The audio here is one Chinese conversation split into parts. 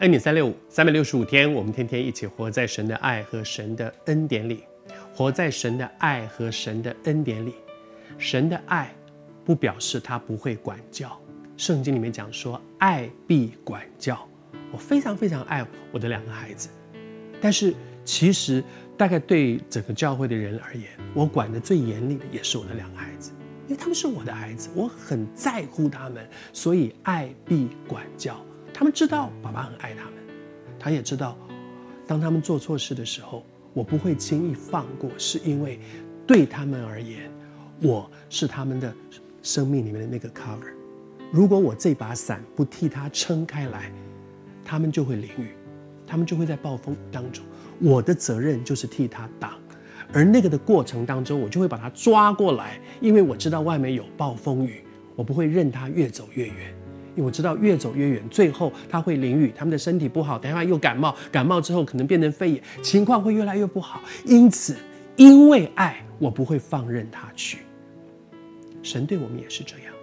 恩典三六五，三百六十五天，我们天天一起活在神的爱和神的恩典里，活在神的爱和神的恩典里。神的爱不表示他不会管教，圣经里面讲说，爱必管教。我非常非常爱我的两个孩子，但是其实大概对整个教会的人而言，我管得最严厉的也是我的两个孩子，因为他们是我的孩子，我很在乎他们，所以爱必管教。他们知道爸爸很爱他们，他也知道，当他们做错事的时候，我不会轻易放过，是因为对他们而言，我是他们的生命里面的那个 cover。如果我这把伞不替他撑开来，他们就会淋雨，他们就会在暴风当中。我的责任就是替他挡，而那个的过程当中，我就会把他抓过来，因为我知道外面有暴风雨，我不会任他越走越远。因为我知道越走越远，最后他会淋雨，他们的身体不好，等一下又感冒，感冒之后可能变成肺炎，情况会越来越不好。因此，因为爱，我不会放任他去。神对我们也是这样。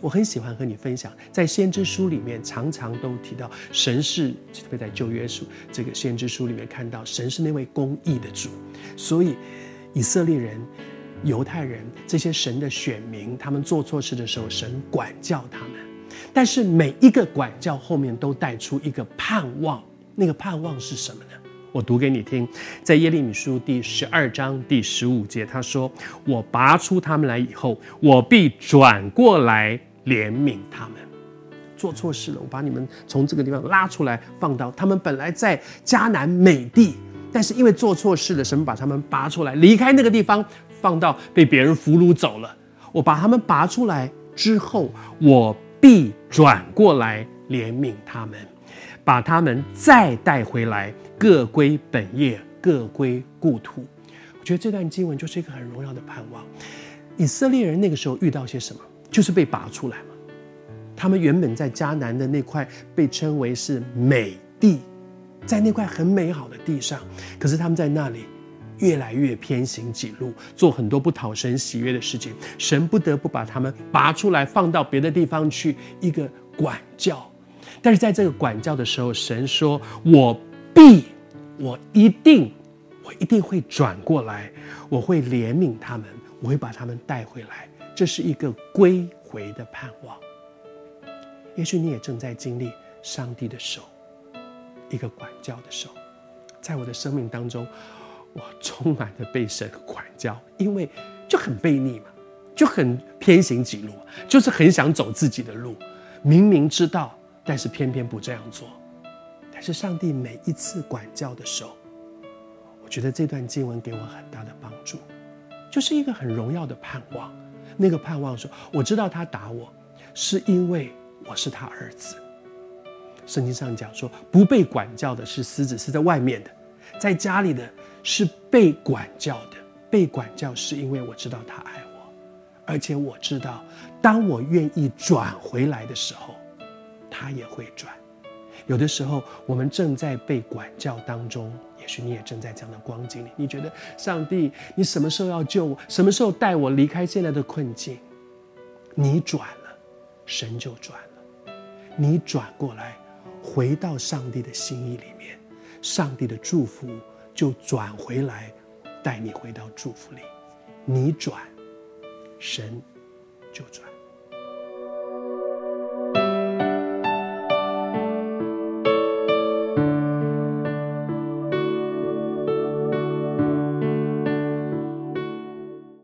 我很喜欢和你分享，在先知书里面常常都提到，神是特别在旧约书这个先知书里面看到，神是那位公义的主。所以，以色列人、犹太人这些神的选民，他们做错事的时候，神管教他们。但是每一个管教后面都带出一个盼望，那个盼望是什么呢？我读给你听，在耶利米书第十二章第十五节，他说：“我拔出他们来以后，我必转过来怜悯他们。做错事了，我把你们从这个地方拉出来，放到他们本来在迦南美地，但是因为做错事了，神把他们拔出来，离开那个地方，放到被别人俘虏走了。我把他们拔出来之后，我。”必转过来怜悯他们，把他们再带回来，各归本业，各归故土。我觉得这段经文就是一个很荣耀的盼望。以色列人那个时候遇到些什么？就是被拔出来嘛。他们原本在迦南的那块被称为是美地，在那块很美好的地上，可是他们在那里。越来越偏行己路，做很多不讨神喜悦的事情，神不得不把他们拔出来，放到别的地方去，一个管教。但是在这个管教的时候，神说：“我必，我一定，我一定会转过来，我会怜悯他们，我会把他们带回来。”这是一个归回的盼望。也许你也正在经历上帝的手，一个管教的手，在我的生命当中。我充满了被神管教，因为就很悖逆嘛，就很偏行己路，就是很想走自己的路，明明知道，但是偏偏不这样做。但是上帝每一次管教的时候，我觉得这段经文给我很大的帮助，就是一个很荣耀的盼望。那个盼望说，我知道他打我，是因为我是他儿子。圣经上讲说，不被管教的是狮子，是在外面的，在家里的。是被管教的，被管教是因为我知道他爱我，而且我知道，当我愿意转回来的时候，他也会转。有的时候，我们正在被管教当中，也许你也正在这样的光景里。你觉得上帝，你什么时候要救我？什么时候带我离开现在的困境？你转了，神就转了。你转过来，回到上帝的心意里面，上帝的祝福。就转回来，带你回到祝福里。你转，神就转。